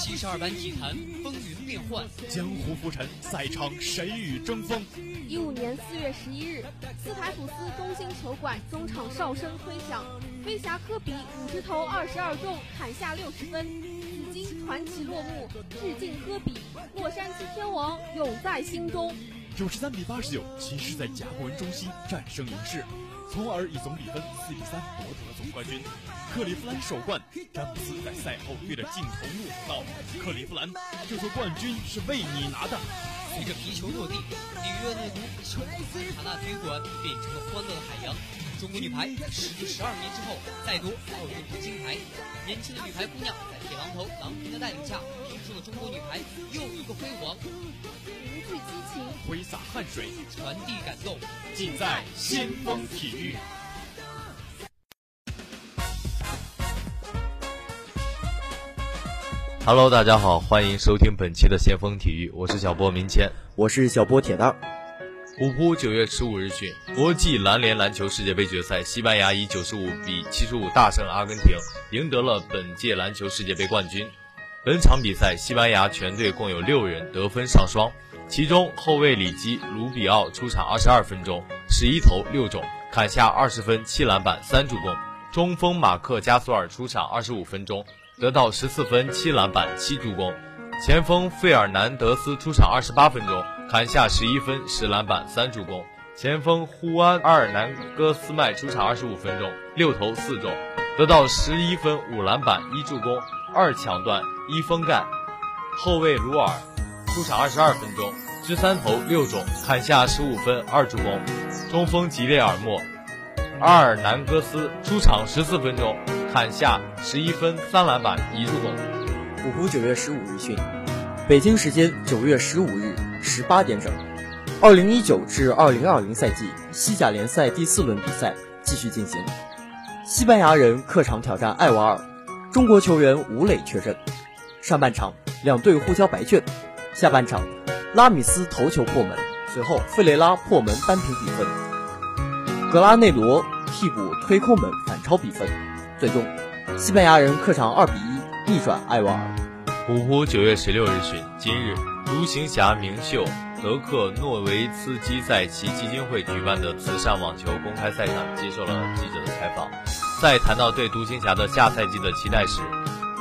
七十二般体坛风云变幻，江湖浮沉，赛场谁与争锋？一五年四月十一日，斯台普斯中心球馆中场哨声吹响，飞侠科比五十投二十二中，砍下六十分，紫金传奇落幕，致敬科比，洛杉矶天王永在心中。九十三比八十九，骑士在甲骨文中心战胜勇士，从而以总比分四比三夺得了总冠军。克利夫兰首冠，詹姆斯在赛后对着镜头怒吼道：“克利夫兰，这座冠军是为你拿的。”随着皮球落地，里约热图球斯卡纳体育馆变成了欢乐的海洋。中国女排时隔十二年之后再夺奥运会金牌，年轻的女排姑娘在铁榔头郎平的带领下，拼出了中国女排又一个辉煌。凝聚激情，挥洒汗水，传递感动，尽在先锋体育。Hello，大家好，欢迎收听本期的先锋体育，我是小波明谦，我是小波铁蛋。虎扑九月十五日讯，国际篮联篮球世界杯决赛，西班牙以九十五比七十五大胜阿根廷，赢得了本届篮球世界杯冠军。本场比赛，西班牙全队共有六人得分上双，其中后卫里基·卢比奥出场二十二分钟，十一投六中，砍下二十分、七篮板、三助攻；中锋马克·加索尔出场二十五分钟。得到十四分、七篮板、七助攻。前锋费尔南德斯出场二十八分钟，砍下十一分、十篮板、三助攻。前锋胡安·阿尔南戈斯麦出场二十五分钟，六投四中，得到十一分、五篮板、一助攻，二抢断，一封盖。后卫鲁尔出场二十二分钟，十三投六中，砍下十五分、二助攻。中锋吉列尔莫·阿尔南戈斯出场十四分钟。砍下十一分、三篮板、一助攻。虎扑九月十五日讯，北京时间九月十五日十八点整，二零一九至二零二零赛季西甲联赛第四轮比赛继续进行。西班牙人客场挑战艾瓦尔，中国球员吴磊缺阵。上半场两队互交白卷，下半场拉米斯头球破门，随后费雷拉破门扳平比分，格拉内罗替补推空门反超比分。最终，西班牙人客场二比一逆转艾瓦尔。虎扑九月十六日讯，今日独行侠名秀德克诺维茨基在其基金会举办的慈善网球公开赛上接受了记者的采访。在谈到对独行侠的下赛季的期待时，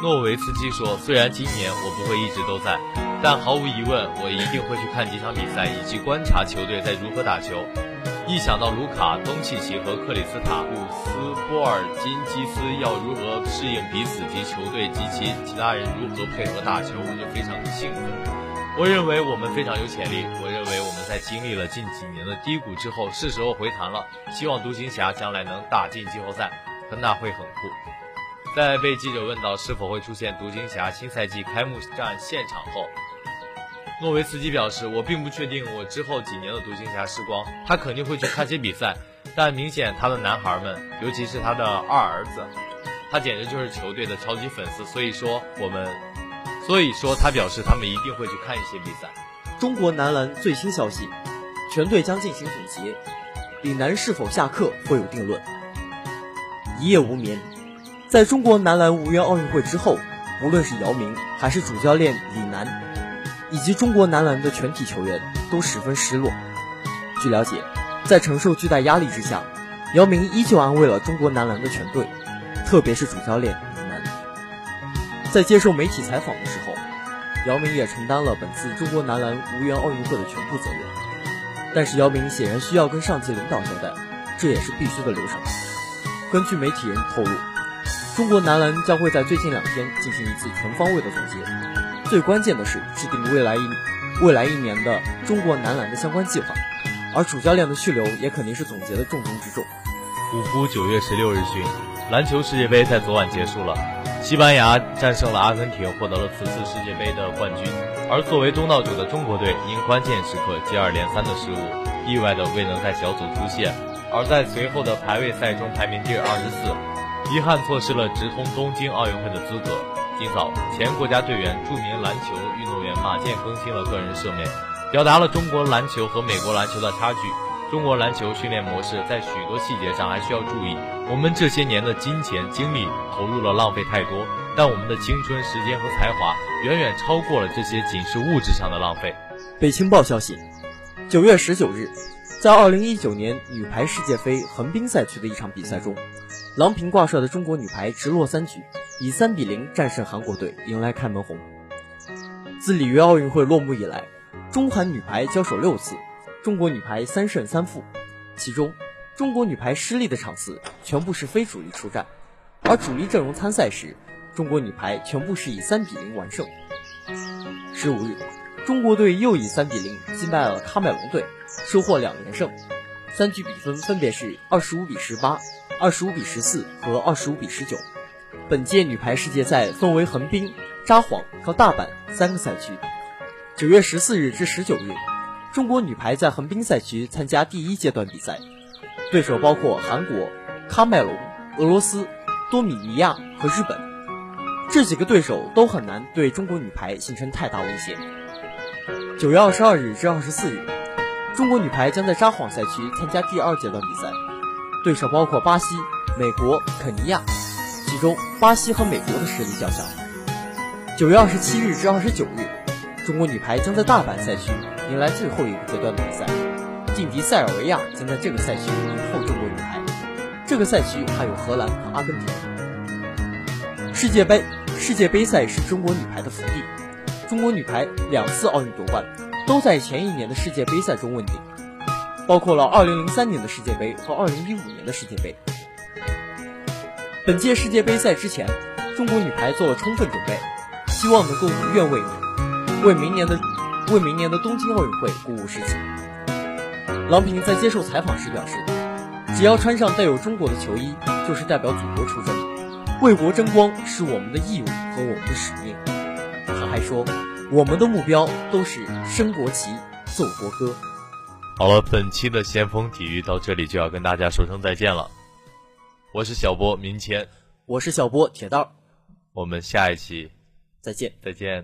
诺维茨基说：“虽然今年我不会一直都在，但毫无疑问，我一定会去看几场比赛，以及观察球队在如何打球。”一想到卢卡·东契奇和克里斯塔布斯·波尔津基斯要如何适应彼此及球队及其其他人如何配合打球，我就非常的兴奋。我认为我们非常有潜力。我认为我们在经历了近几年的低谷之后，是时候回弹了。希望独行侠将来能打进季后赛，那会很酷。在被记者问到是否会出现独行侠新赛季开幕战现场后，诺维茨基表示：“我并不确定我之后几年的独行侠时光，他肯定会去看些比赛，但明显他的男孩们，尤其是他的二儿子，他简直就是球队的超级粉丝。所以说我们，所以说他表示他们一定会去看一些比赛。”中国男篮最新消息：全队将进行总结，李楠是否下课会有定论。一夜无眠，在中国男篮无缘奥运会之后，无论是姚明还是主教练李楠。以及中国男篮的全体球员都十分失落。据了解，在承受巨大压力之下，姚明依旧安慰了中国男篮的全队，特别是主教练李楠。在接受媒体采访的时候，姚明也承担了本次中国男篮无缘奥运会的全部责任。但是姚明显然需要跟上级领导交代，这也是必须的流程。根据媒体人透露，中国男篮将会在最近两天进行一次全方位的总结。最关键的是制定未来一未来一年的中国男篮的相关计划，而主教练的去留也肯定是总结的重中之重。虎扑九月十六日讯，篮球世界杯在昨晚结束了，西班牙战胜了阿根廷，获得了此次世界杯的冠军。而作为东道主的中国队，因关键时刻接二连三的失误，意外的未能在小组出线，而在随后的排位赛中排名第二十四，遗憾错失了直通东京奥运会的资格。今早，前国家队员、著名篮球运动员马健更新了个人社媒，表达了中国篮球和美国篮球的差距。中国篮球训练模式在许多细节上还需要注意。我们这些年的金钱精力投入了浪费太多，但我们的青春时间和才华远远超过了这些仅是物质上的浪费。北青报消息，九月十九日，在二零一九年女排世界杯横滨赛区的一场比赛中，郎平挂帅的中国女排直落三局，以三比零战胜韩国队，迎来开门红。自里约奥运会落幕以来，中韩女排交手六次。中国女排三胜三负，其中中国女排失利的场次全部是非主力出战，而主力阵容参赛时，中国女排全部是以三比零完胜。十五日，中国队又以三比零击败了喀麦隆队，收获两连胜，三局比分分别是二十五比十八、二十五比十四和二十五比十九。本届女排世界赛分为横滨、札幌和大阪三个赛区，九月十四日至十九日。中国女排在横滨赛区参加第一阶段比赛，对手包括韩国、喀麦隆、俄罗斯、多米尼亚和日本。这几个对手都很难对中国女排形成太大威胁。九月二十二日至二十四日，中国女排将在札幌赛区参加第二阶段比赛，对手包括巴西、美国、肯尼亚，其中巴西和美国的实力较强。九月二十七日至二十九日，中国女排将在大阪赛区。迎来最后一个阶段的比赛，劲敌塞尔维亚将在这个赛区迎候中国女排。这个赛区还有荷兰和阿根廷。世界杯，世界杯赛是中国女排的福地。中国女排两次奥运夺冠，都在前一年的世界杯赛中问鼎，包括了2003年的世界杯和2015年的世界杯。本届世界杯赛之前，中国女排做了充分准备，希望能够如愿卫冕，为明年的。为明年的东京奥运会鼓舞士气。郎平在接受采访时表示：“只要穿上带有中国的球衣，就是代表祖国出征，为国争光是我们的义务和我们的使命。”他还说：“我们的目标都是升国旗、奏国歌。”好了，本期的先锋体育到这里就要跟大家说声再见了。我是小波明谦，我是小波铁蛋儿，我们下一期再见，再见。